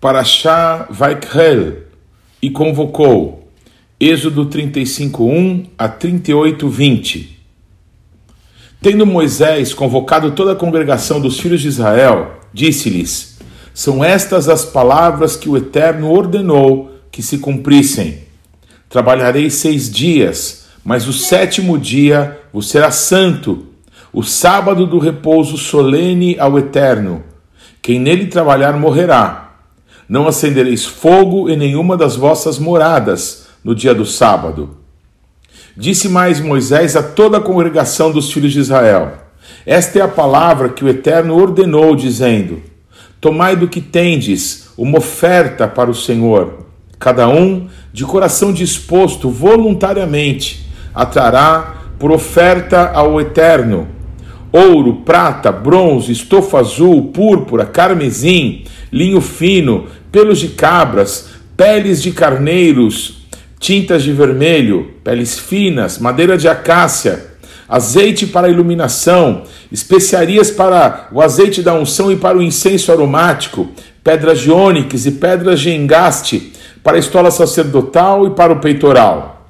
Parashá Vaikrel e convocou. Êxodo 35:1 a 38:20. Tendo Moisés convocado toda a congregação dos filhos de Israel, disse-lhes: São estas as palavras que o Eterno ordenou que se cumprissem. Trabalharei seis dias, mas o sétimo dia vos será santo, o sábado do repouso solene ao Eterno. Quem nele trabalhar morrerá. Não acendereis fogo em nenhuma das vossas moradas no dia do sábado. Disse mais Moisés a toda a congregação dos filhos de Israel: Esta é a palavra que o Eterno ordenou, dizendo: Tomai do que tendes uma oferta para o Senhor. Cada um, de coração disposto, voluntariamente, atrará por oferta ao Eterno ouro, prata, bronze, estofa azul, púrpura, carmesim, linho fino, pelos de cabras, peles de carneiros, tintas de vermelho, peles finas, madeira de acácia, azeite para iluminação, especiarias para o azeite da unção e para o incenso aromático, pedras de ônix e pedras de engaste, para a estola sacerdotal e para o peitoral.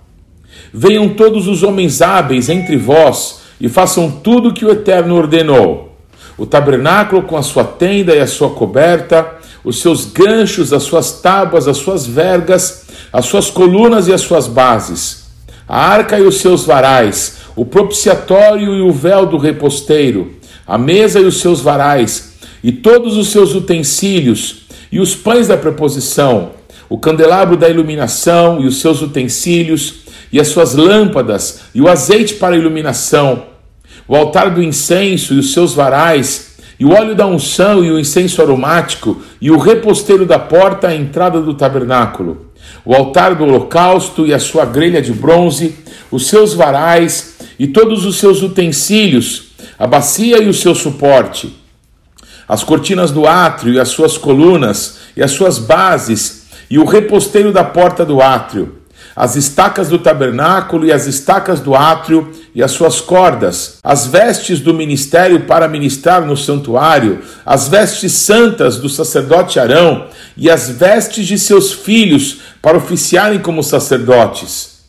Venham todos os homens hábeis entre vós e façam tudo o que o Eterno ordenou. O tabernáculo com a sua tenda e a sua coberta, os seus ganchos, as suas tábuas, as suas vergas, as suas colunas e as suas bases, a arca e os seus varais, o propiciatório e o véu do reposteiro, a mesa e os seus varais, e todos os seus utensílios, e os pães da preposição, o candelabro da iluminação e os seus utensílios, e as suas lâmpadas, e o azeite para iluminação, o altar do incenso e os seus varais, e o óleo da unção e o incenso aromático, e o reposteiro da porta à entrada do tabernáculo, o altar do holocausto e a sua grelha de bronze, os seus varais e todos os seus utensílios, a bacia e o seu suporte, as cortinas do átrio e as suas colunas e as suas bases, e o reposteiro da porta do átrio, as estacas do tabernáculo e as estacas do átrio e as suas cordas, as vestes do ministério para ministrar no santuário, as vestes santas do sacerdote Arão e as vestes de seus filhos para oficiarem como sacerdotes.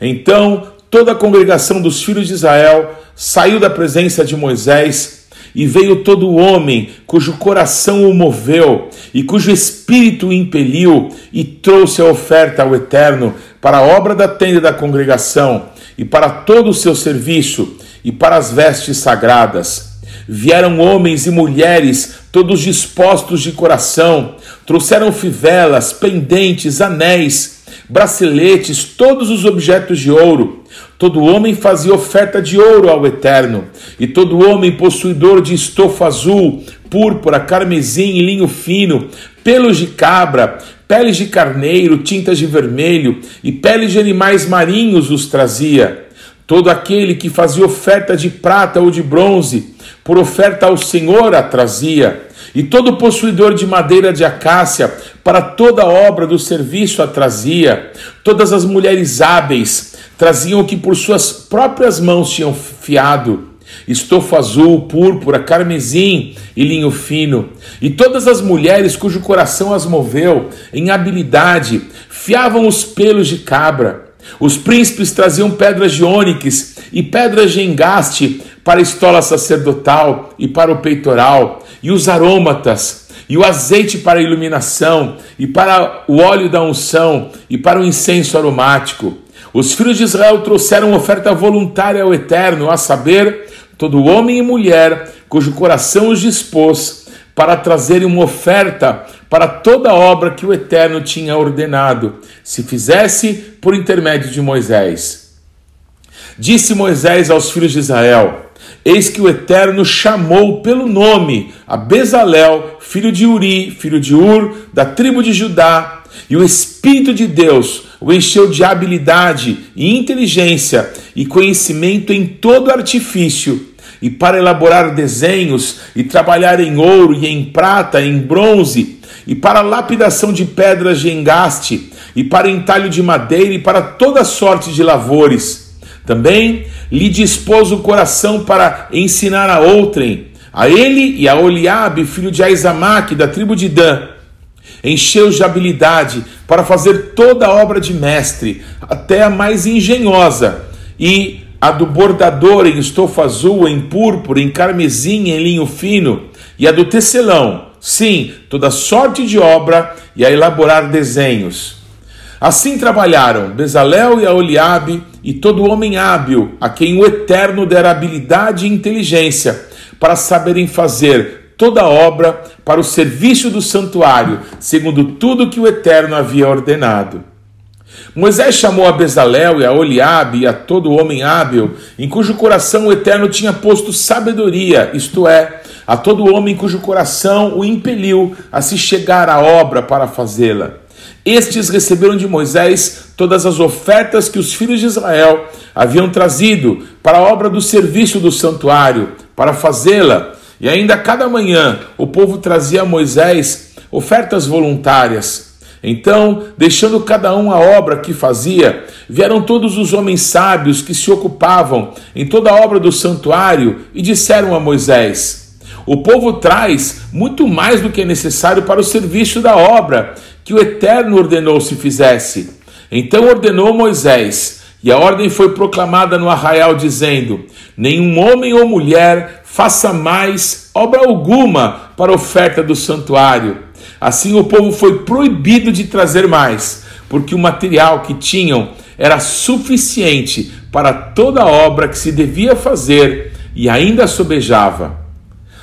Então toda a congregação dos filhos de Israel saiu da presença de Moisés e veio todo homem cujo coração o moveu e cujo espírito o impeliu e trouxe a oferta ao Eterno para a obra da tenda da congregação e para todo o seu serviço e para as vestes sagradas. Vieram homens e mulheres, todos dispostos de coração, trouxeram fivelas, pendentes, anéis, braceletes, todos os objetos de ouro. Todo homem fazia oferta de ouro ao Eterno, e todo homem possuidor de estofa azul, púrpura, carmesim e linho fino, pelos de cabra, peles de carneiro, tintas de vermelho e peles de animais marinhos os trazia. Todo aquele que fazia oferta de prata ou de bronze, por oferta ao Senhor a trazia. E todo possuidor de madeira de acácia, para toda obra do serviço a trazia. Todas as mulheres hábeis traziam o que por suas próprias mãos tinham fiado estofa azul, púrpura, carmesim e linho fino. E todas as mulheres cujo coração as moveu em habilidade fiavam os pelos de cabra. Os príncipes traziam pedras de ônix e pedras de engaste para a estola sacerdotal e para o peitoral, e os arômatas, e o azeite para a iluminação, e para o óleo da unção, e para o incenso aromático. Os filhos de Israel trouxeram oferta voluntária ao Eterno, a saber, todo homem e mulher cujo coração os dispôs para trazerem uma oferta para toda a obra que o Eterno tinha ordenado, se fizesse por intermédio de Moisés. Disse Moisés aos filhos de Israel: Eis que o Eterno chamou pelo nome a Bezalel, filho de Uri, filho de Ur, da tribo de Judá, e o Espírito de Deus o encheu de habilidade e inteligência e conhecimento em todo artifício e para elaborar desenhos e trabalhar em ouro e em prata, em bronze, e para lapidação de pedras de engaste, e para entalho de madeira e para toda sorte de lavores. Também lhe dispôs o coração para ensinar a outrem, a ele e a Oliabe, filho de Aizamaque, da tribo de Dan. encheu-os de habilidade para fazer toda a obra de mestre, até a mais engenhosa, e a do bordador em estofa azul, em púrpura, em carmesim, em linho fino, e a do tecelão, sim, toda sorte de obra e a elaborar desenhos. Assim trabalharam Bezalel e Aoliabe e todo homem hábil, a quem o Eterno dera habilidade e inteligência, para saberem fazer toda a obra para o serviço do santuário, segundo tudo que o Eterno havia ordenado. Moisés chamou a Bezalel e a Oliabe e a todo homem hábil, em cujo coração o Eterno tinha posto sabedoria, isto é, a todo homem cujo coração o impeliu a se chegar à obra para fazê-la. Estes receberam de Moisés todas as ofertas que os filhos de Israel haviam trazido para a obra do serviço do santuário, para fazê-la. E ainda cada manhã o povo trazia a Moisés ofertas voluntárias. Então, deixando cada um a obra que fazia, vieram todos os homens sábios que se ocupavam em toda a obra do santuário e disseram a Moisés: O povo traz muito mais do que é necessário para o serviço da obra que o Eterno ordenou se fizesse. Então ordenou Moisés, e a ordem foi proclamada no arraial, dizendo: Nenhum homem ou mulher faça mais obra alguma para oferta do santuário Assim o povo foi proibido de trazer mais, porque o material que tinham era suficiente para toda a obra que se devia fazer e ainda sobejava.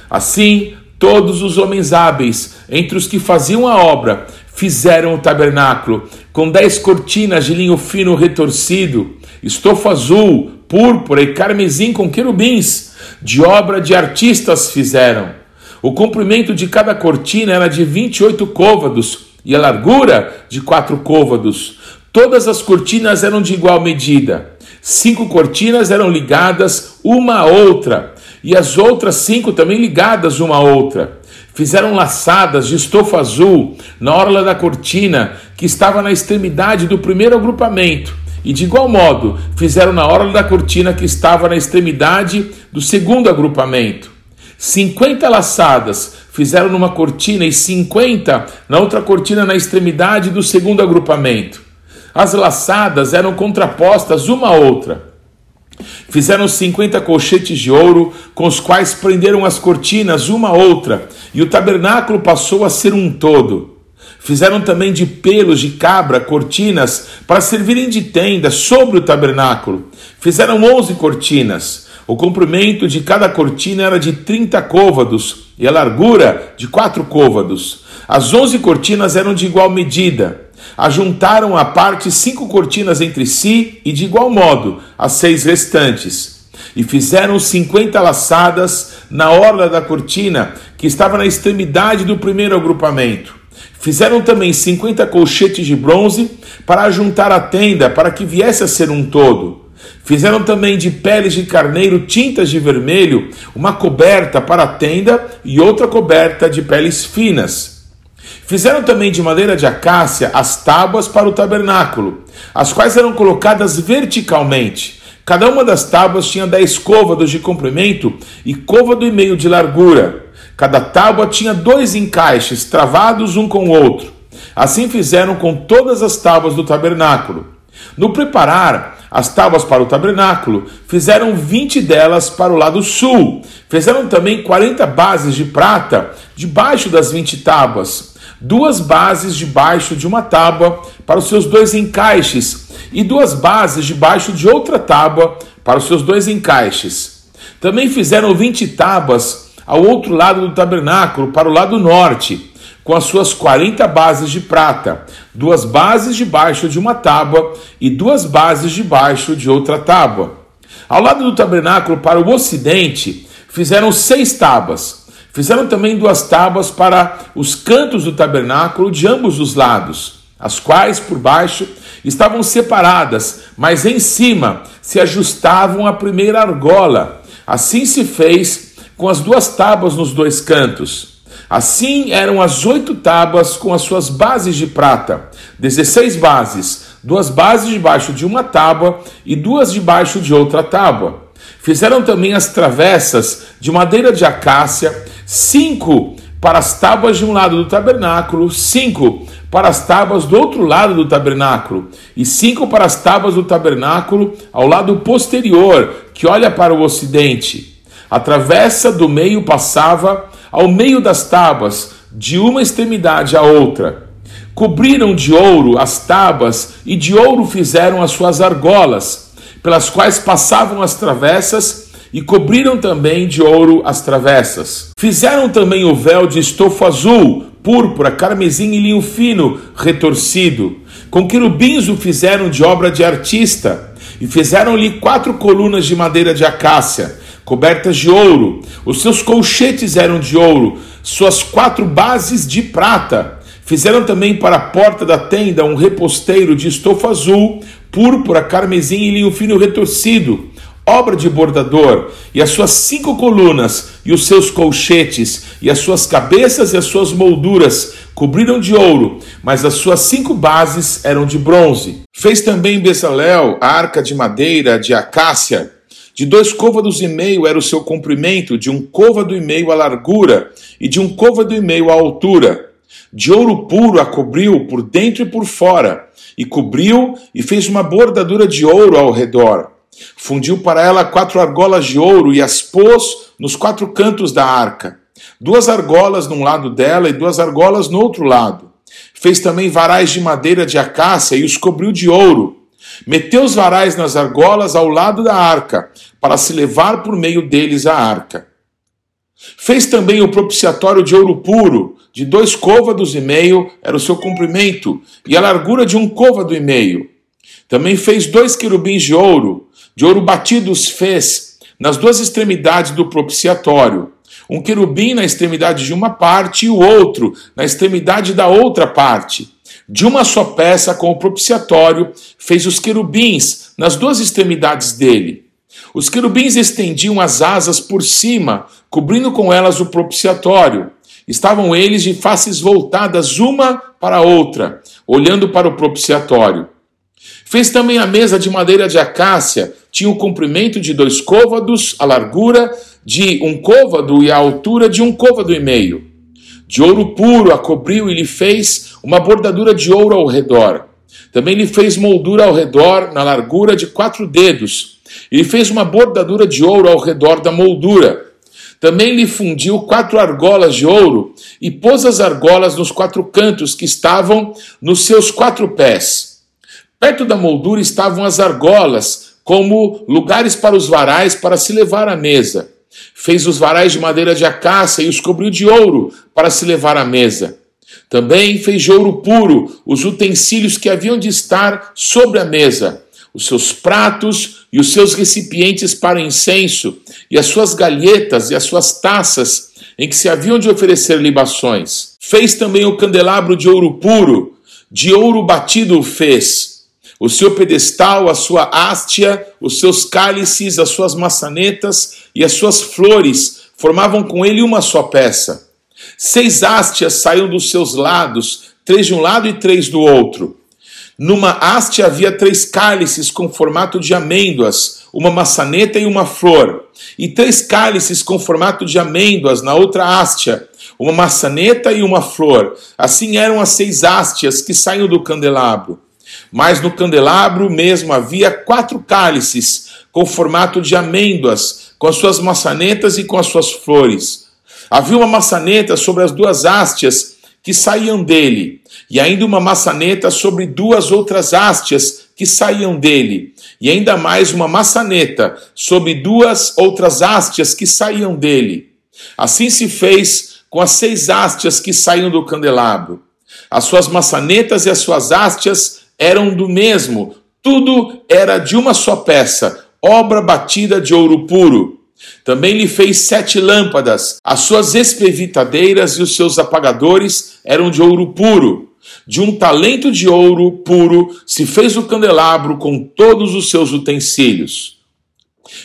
Assim, todos os homens hábeis, entre os que faziam a obra, fizeram o tabernáculo, com dez cortinas de linho fino retorcido, estofa azul, púrpura e carmesim com querubins, de obra de artistas fizeram. O comprimento de cada cortina era de 28 côvados e a largura de quatro côvados. Todas as cortinas eram de igual medida. Cinco cortinas eram ligadas uma à outra, e as outras cinco também ligadas uma à outra. Fizeram laçadas de estofa azul na orla da cortina, que estava na extremidade do primeiro agrupamento, e de igual modo fizeram na orla da cortina que estava na extremidade do segundo agrupamento. 50 laçadas fizeram numa cortina e 50 na outra cortina na extremidade do segundo agrupamento. As laçadas eram contrapostas uma à outra. Fizeram 50 colchetes de ouro, com os quais prenderam as cortinas uma à outra, e o tabernáculo passou a ser um todo. Fizeram também de pelos de cabra cortinas para servirem de tenda sobre o tabernáculo. Fizeram onze cortinas. O comprimento de cada cortina era de 30 côvados e a largura de quatro côvados. As onze cortinas eram de igual medida. Ajuntaram a parte cinco cortinas entre si e de igual modo as seis restantes. E fizeram cinquenta laçadas na orla da cortina que estava na extremidade do primeiro agrupamento. Fizeram também cinquenta colchetes de bronze para ajuntar a tenda para que viesse a ser um todo. Fizeram também de peles de carneiro tintas de vermelho, uma coberta para a tenda e outra coberta de peles finas. Fizeram também de madeira de acácia as tábuas para o tabernáculo, as quais eram colocadas verticalmente. Cada uma das tábuas tinha dez côvados de comprimento e côvado e meio de largura. Cada tábua tinha dois encaixes travados um com o outro. Assim fizeram com todas as tábuas do tabernáculo. No preparar as tábuas para o tabernáculo, fizeram 20 delas para o lado sul. Fizeram também 40 bases de prata debaixo das 20 tábuas, duas bases debaixo de uma tábua para os seus dois encaixes, e duas bases debaixo de outra tábua para os seus dois encaixes. Também fizeram 20 tábuas ao outro lado do tabernáculo, para o lado norte com as suas 40 bases de prata, duas bases debaixo de uma tábua e duas bases debaixo de outra tábua. Ao lado do tabernáculo, para o ocidente, fizeram seis tábuas. Fizeram também duas tábuas para os cantos do tabernáculo de ambos os lados, as quais por baixo estavam separadas, mas em cima se ajustavam à primeira argola. Assim se fez com as duas tábuas nos dois cantos. Assim eram as oito tábuas com as suas bases de prata, dezesseis bases, duas bases debaixo de uma tábua e duas debaixo de outra tábua. Fizeram também as travessas de madeira de acácia, cinco para as tábuas de um lado do tabernáculo, cinco para as tábuas do outro lado do tabernáculo, e cinco para as tábuas do tabernáculo ao lado posterior, que olha para o ocidente. A travessa do meio passava ao meio das tábuas, de uma extremidade à outra. Cobriram de ouro as tábuas e de ouro fizeram as suas argolas, pelas quais passavam as travessas, e cobriram também de ouro as travessas. Fizeram também o véu de estofo azul, púrpura, carmesim e linho fino, retorcido. Com querubins o fizeram de obra de artista, e fizeram-lhe quatro colunas de madeira de acácia, cobertas de ouro. Os seus colchetes eram de ouro, suas quatro bases de prata. Fizeram também para a porta da tenda um reposteiro de estofo azul, púrpura, carmesim e linho fino retorcido, obra de bordador, e as suas cinco colunas, e os seus colchetes, e as suas cabeças e as suas molduras cobriram de ouro, mas as suas cinco bases eram de bronze. Fez também Bezalel a arca de madeira de acácia, de dois côvados e meio era o seu comprimento, de um côvado e meio a largura, e de um côvado e meio a altura. De ouro puro a cobriu por dentro e por fora, e cobriu e fez uma bordadura de ouro ao redor. Fundiu para ela quatro argolas de ouro e as pôs nos quatro cantos da arca. Duas argolas num lado dela e duas argolas no outro lado. Fez também varais de madeira de acácia e os cobriu de ouro. Meteu os varais nas argolas ao lado da arca, para se levar por meio deles a arca. Fez também o propiciatório de ouro puro, de dois côvados e meio era o seu comprimento, e a largura de um côvado e meio. Também fez dois querubins de ouro, de ouro batido os fez nas duas extremidades do propiciatório. Um querubim na extremidade de uma parte e o outro na extremidade da outra parte. De uma só peça com o propiciatório, fez os querubins nas duas extremidades dele. Os querubins estendiam as asas por cima, cobrindo com elas o propiciatório. Estavam eles de faces voltadas uma para a outra, olhando para o propiciatório. Fez também a mesa de madeira de acácia, tinha o comprimento de dois côvados, a largura de um côvado e a altura de um côvado e meio. De ouro puro a cobriu e lhe fez uma bordadura de ouro ao redor. Também lhe fez moldura ao redor, na largura de quatro dedos. E fez uma bordadura de ouro ao redor da moldura. Também lhe fundiu quatro argolas de ouro e pôs as argolas nos quatro cantos que estavam nos seus quatro pés. Perto da moldura estavam as argolas, como lugares para os varais para se levar à mesa. Fez os varais de madeira de acácia e os cobriu de ouro para se levar à mesa. Também fez de ouro puro os utensílios que haviam de estar sobre a mesa, os seus pratos e os seus recipientes para incenso, e as suas galhetas e as suas taças em que se haviam de oferecer libações. Fez também o candelabro de ouro puro, de ouro batido o fez o seu pedestal, a sua hastia, os seus cálices, as suas maçanetas e as suas flores formavam com ele uma só peça. Seis hastias saíam dos seus lados, três de um lado e três do outro. Numa haste havia três cálices com formato de amêndoas, uma maçaneta e uma flor, e três cálices com formato de amêndoas na outra hastia, uma maçaneta e uma flor. Assim eram as seis hastias que saíam do candelabro. Mas no candelabro mesmo havia quatro cálices com formato de amêndoas, com as suas maçanetas e com as suas flores. Havia uma maçaneta sobre as duas hastias que saíam dele, e ainda uma maçaneta sobre duas outras hastias que saíam dele, e ainda mais uma maçaneta sobre duas outras hastias que saíam dele. Assim se fez com as seis hastias que saíam do candelabro. As suas maçanetas e as suas hastias eram do mesmo, tudo era de uma só peça, obra batida de ouro puro. Também lhe fez sete lâmpadas, as suas espevitadeiras e os seus apagadores eram de ouro puro. De um talento de ouro puro se fez o candelabro com todos os seus utensílios.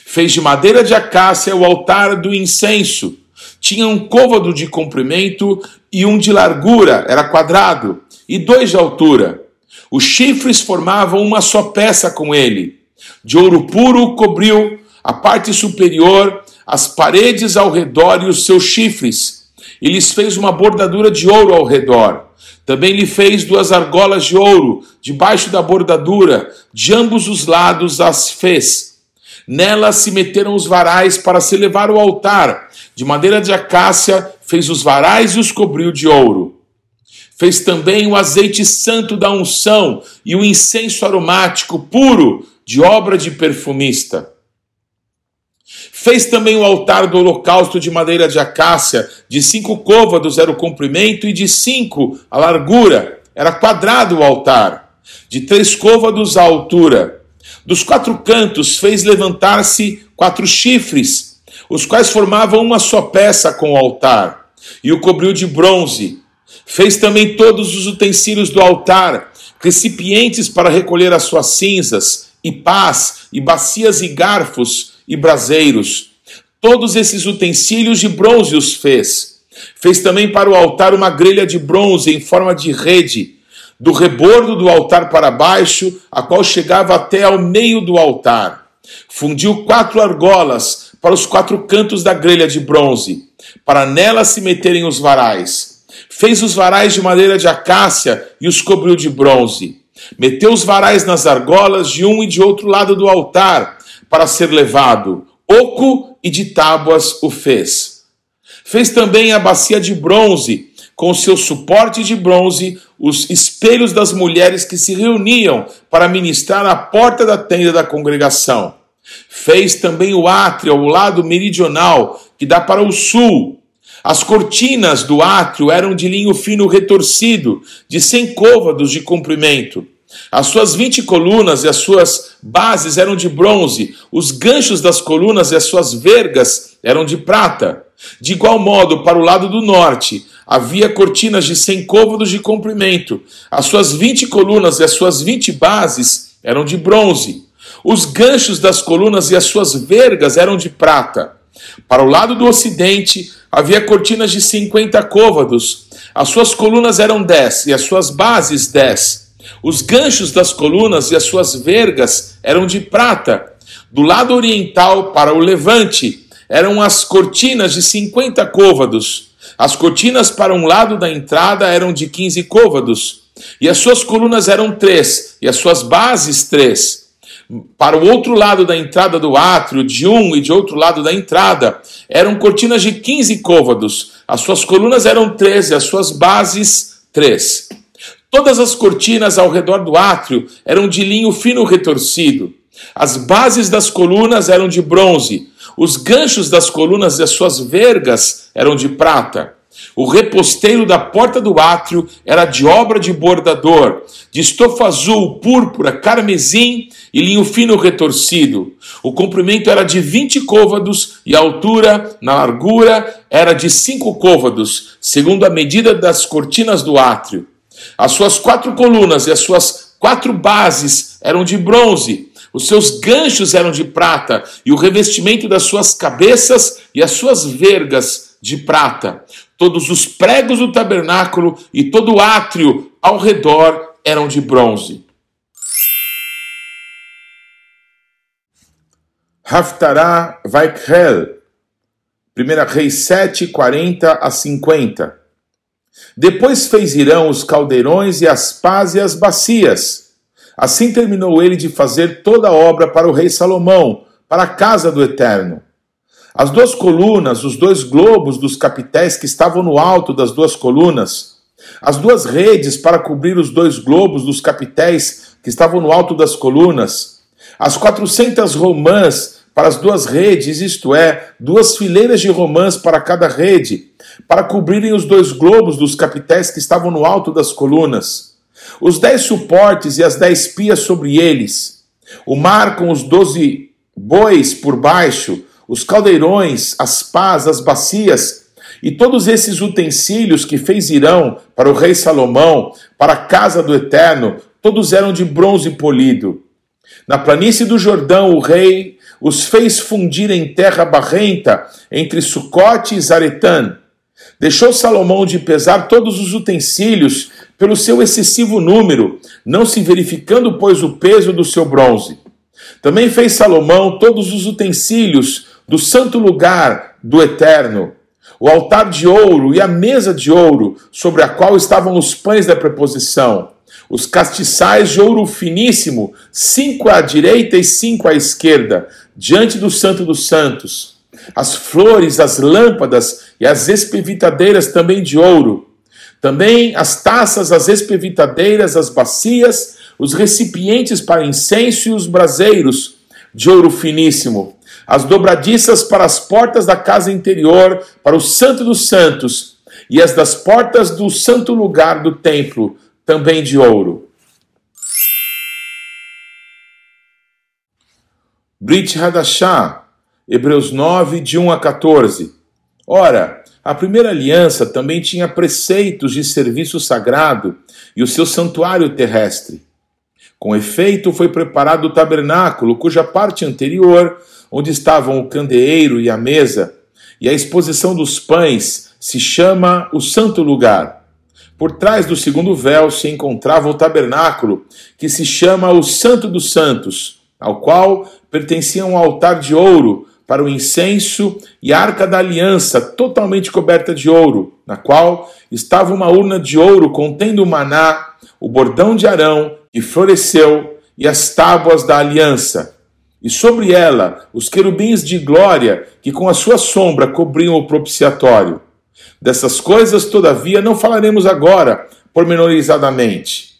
Fez de madeira de acácia o altar do incenso. Tinha um côvado de comprimento e um de largura, era quadrado, e dois de altura. Os chifres formavam uma só peça com ele. De ouro puro cobriu a parte superior, as paredes ao redor e os seus chifres. e lhes fez uma bordadura de ouro ao redor. Também lhe fez duas argolas de ouro, debaixo da bordadura, de ambos os lados as fez. Nelas se meteram os varais para se levar ao altar. De madeira de acácia fez os varais e os cobriu de ouro. Fez também o azeite santo da unção e o incenso aromático puro, de obra de perfumista. Fez também o altar do holocausto de madeira de acácia, de cinco côvados era o comprimento e de cinco a largura. Era quadrado o altar, de três côvados a altura. Dos quatro cantos fez levantar-se quatro chifres, os quais formavam uma só peça com o altar, e o cobriu de bronze. Fez também todos os utensílios do altar, recipientes para recolher as suas cinzas, e pás, e bacias e garfos, e braseiros. Todos esses utensílios de bronze os fez. Fez também para o altar uma grelha de bronze em forma de rede, do rebordo do altar para baixo, a qual chegava até ao meio do altar. Fundiu quatro argolas para os quatro cantos da grelha de bronze, para nelas se meterem os varais. Fez os varais de madeira de acácia e os cobriu de bronze. Meteu os varais nas argolas de um e de outro lado do altar, para ser levado. Oco e de tábuas o fez. Fez também a bacia de bronze, com seu suporte de bronze, os espelhos das mulheres que se reuniam para ministrar à porta da tenda da congregação. Fez também o átrio ao lado meridional, que dá para o sul. As cortinas do átrio eram de linho fino retorcido, de cem côvados de comprimento. As suas vinte colunas e as suas bases eram de bronze, os ganchos das colunas e as suas vergas eram de prata. De igual modo, para o lado do norte, havia cortinas de cem côvados de comprimento. As suas vinte colunas e as suas vinte bases eram de bronze. Os ganchos das colunas e as suas vergas eram de prata. Para o lado do ocidente, havia cortinas de cinquenta côvados. As suas colunas eram dez e as suas bases dez. Os ganchos das colunas e as suas vergas eram de prata. Do lado oriental para o levante eram as cortinas de 50 côvados. As cortinas para um lado da entrada eram de 15 côvados. E as suas colunas eram três, e as suas bases três. Para o outro lado da entrada do átrio, de um e de outro lado da entrada, eram cortinas de 15 côvados. As suas colunas eram três e as suas bases três. Todas as cortinas ao redor do átrio eram de linho fino retorcido. As bases das colunas eram de bronze. Os ganchos das colunas e as suas vergas eram de prata. O reposteiro da porta do átrio era de obra de bordador, de estofa azul, púrpura, carmesim e linho fino retorcido. O comprimento era de 20 côvados e a altura, na largura, era de 5 côvados, segundo a medida das cortinas do átrio. As suas quatro colunas e as suas quatro bases eram de bronze, os seus ganchos eram de prata, e o revestimento das suas cabeças e as suas vergas de prata. Todos os pregos do tabernáculo e todo o átrio ao redor eram de bronze. Haftará Vaikhel, 1 Reis 7, 40 a 50. Depois fez Irão os caldeirões e as pás e as bacias. Assim terminou ele de fazer toda a obra para o rei Salomão, para a casa do Eterno. As duas colunas, os dois globos dos capitéis que estavam no alto das duas colunas, as duas redes para cobrir os dois globos dos capitéis que estavam no alto das colunas, as quatrocentas romãs para as duas redes, isto é, duas fileiras de romãs para cada rede, para cobrirem os dois globos dos capitéis que estavam no alto das colunas, os dez suportes e as dez pias sobre eles, o mar com os doze bois por baixo, os caldeirões, as pás, as bacias, e todos esses utensílios que fez Irão para o rei Salomão, para a casa do Eterno, todos eram de bronze polido. Na planície do Jordão, o rei os fez fundir em terra barrenta entre Sucote e Zaretã. Deixou Salomão de pesar todos os utensílios pelo seu excessivo número, não se verificando, pois, o peso do seu bronze. Também fez Salomão todos os utensílios do santo lugar do Eterno, o altar de ouro e a mesa de ouro, sobre a qual estavam os pães da preposição, os castiçais de ouro finíssimo, cinco à direita e cinco à esquerda, diante do Santo dos Santos, as flores, as lâmpadas e as espevitadeiras também de ouro, também as taças, as espevitadeiras, as bacias, os recipientes para incenso e os braseiros de ouro finíssimo, as dobradiças para as portas da casa interior, para o Santo dos Santos, e as das portas do santo lugar do templo, também de ouro. Brit Hadashah, Hebreus 9, de 1 a 14. Ora, a primeira aliança também tinha preceitos de serviço sagrado e o seu santuário terrestre. Com efeito, foi preparado o tabernáculo, cuja parte anterior, onde estavam o candeeiro e a mesa, e a exposição dos pães, se chama o Santo Lugar. Por trás do segundo véu se encontrava o tabernáculo, que se chama o Santo dos Santos, ao qual pertencia um altar de ouro para o incenso e a arca da aliança, totalmente coberta de ouro, na qual estava uma urna de ouro contendo o maná, o bordão de Arão, que floresceu, e as tábuas da aliança. E sobre ela os querubins de glória, que com a sua sombra cobriam o propiciatório. Dessas coisas, todavia, não falaremos agora, pormenorizadamente.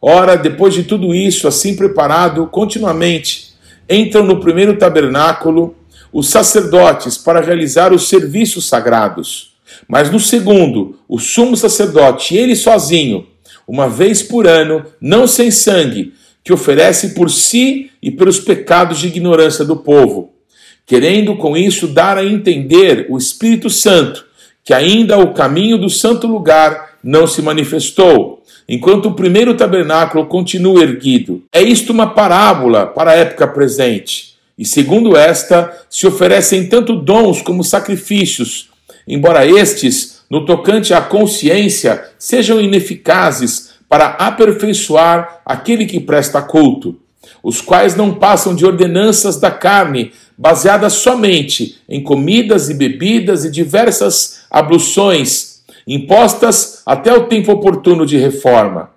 Ora, depois de tudo isso, assim preparado continuamente, entram no primeiro tabernáculo os sacerdotes para realizar os serviços sagrados. Mas no segundo, o sumo sacerdote, ele sozinho, uma vez por ano, não sem sangue, que oferece por si e pelos pecados de ignorância do povo, querendo com isso dar a entender o Espírito Santo que ainda o caminho do santo lugar não se manifestou, enquanto o primeiro tabernáculo continua erguido. É isto uma parábola para a época presente. E segundo esta, se oferecem tanto dons como sacrifícios, embora estes, no tocante à consciência, sejam ineficazes para aperfeiçoar aquele que presta culto, os quais não passam de ordenanças da carne, baseadas somente em comidas e bebidas e diversas abluções, impostas até o tempo oportuno de reforma.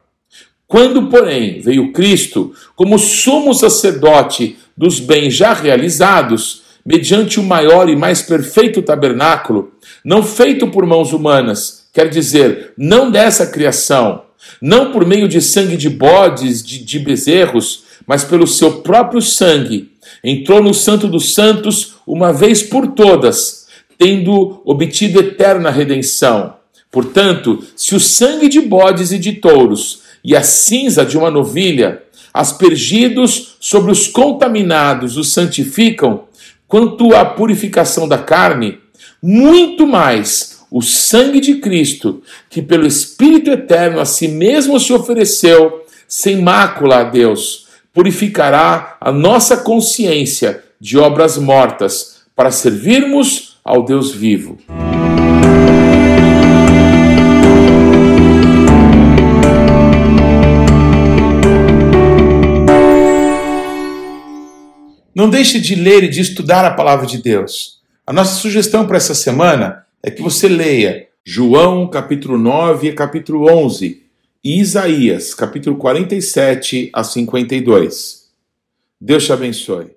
Quando, porém, veio Cristo como sumo sacerdote dos bens já realizados, mediante o maior e mais perfeito tabernáculo, não feito por mãos humanas, quer dizer, não dessa criação, não por meio de sangue de bodes, de, de bezerros, mas pelo seu próprio sangue, entrou no Santo dos Santos uma vez por todas, tendo obtido eterna redenção. Portanto, se o sangue de bodes e de touros e a cinza de uma novilha, aspergidos sobre os contaminados, os santificam, quanto à purificação da carne, muito mais o sangue de Cristo, que pelo Espírito Eterno a si mesmo se ofereceu, sem mácula a Deus, purificará a nossa consciência de obras mortas, para servirmos ao Deus vivo. Não deixe de ler e de estudar a palavra de Deus. A nossa sugestão para essa semana é que você leia João capítulo 9 e capítulo 11 e Isaías capítulo 47 a 52. Deus te abençoe.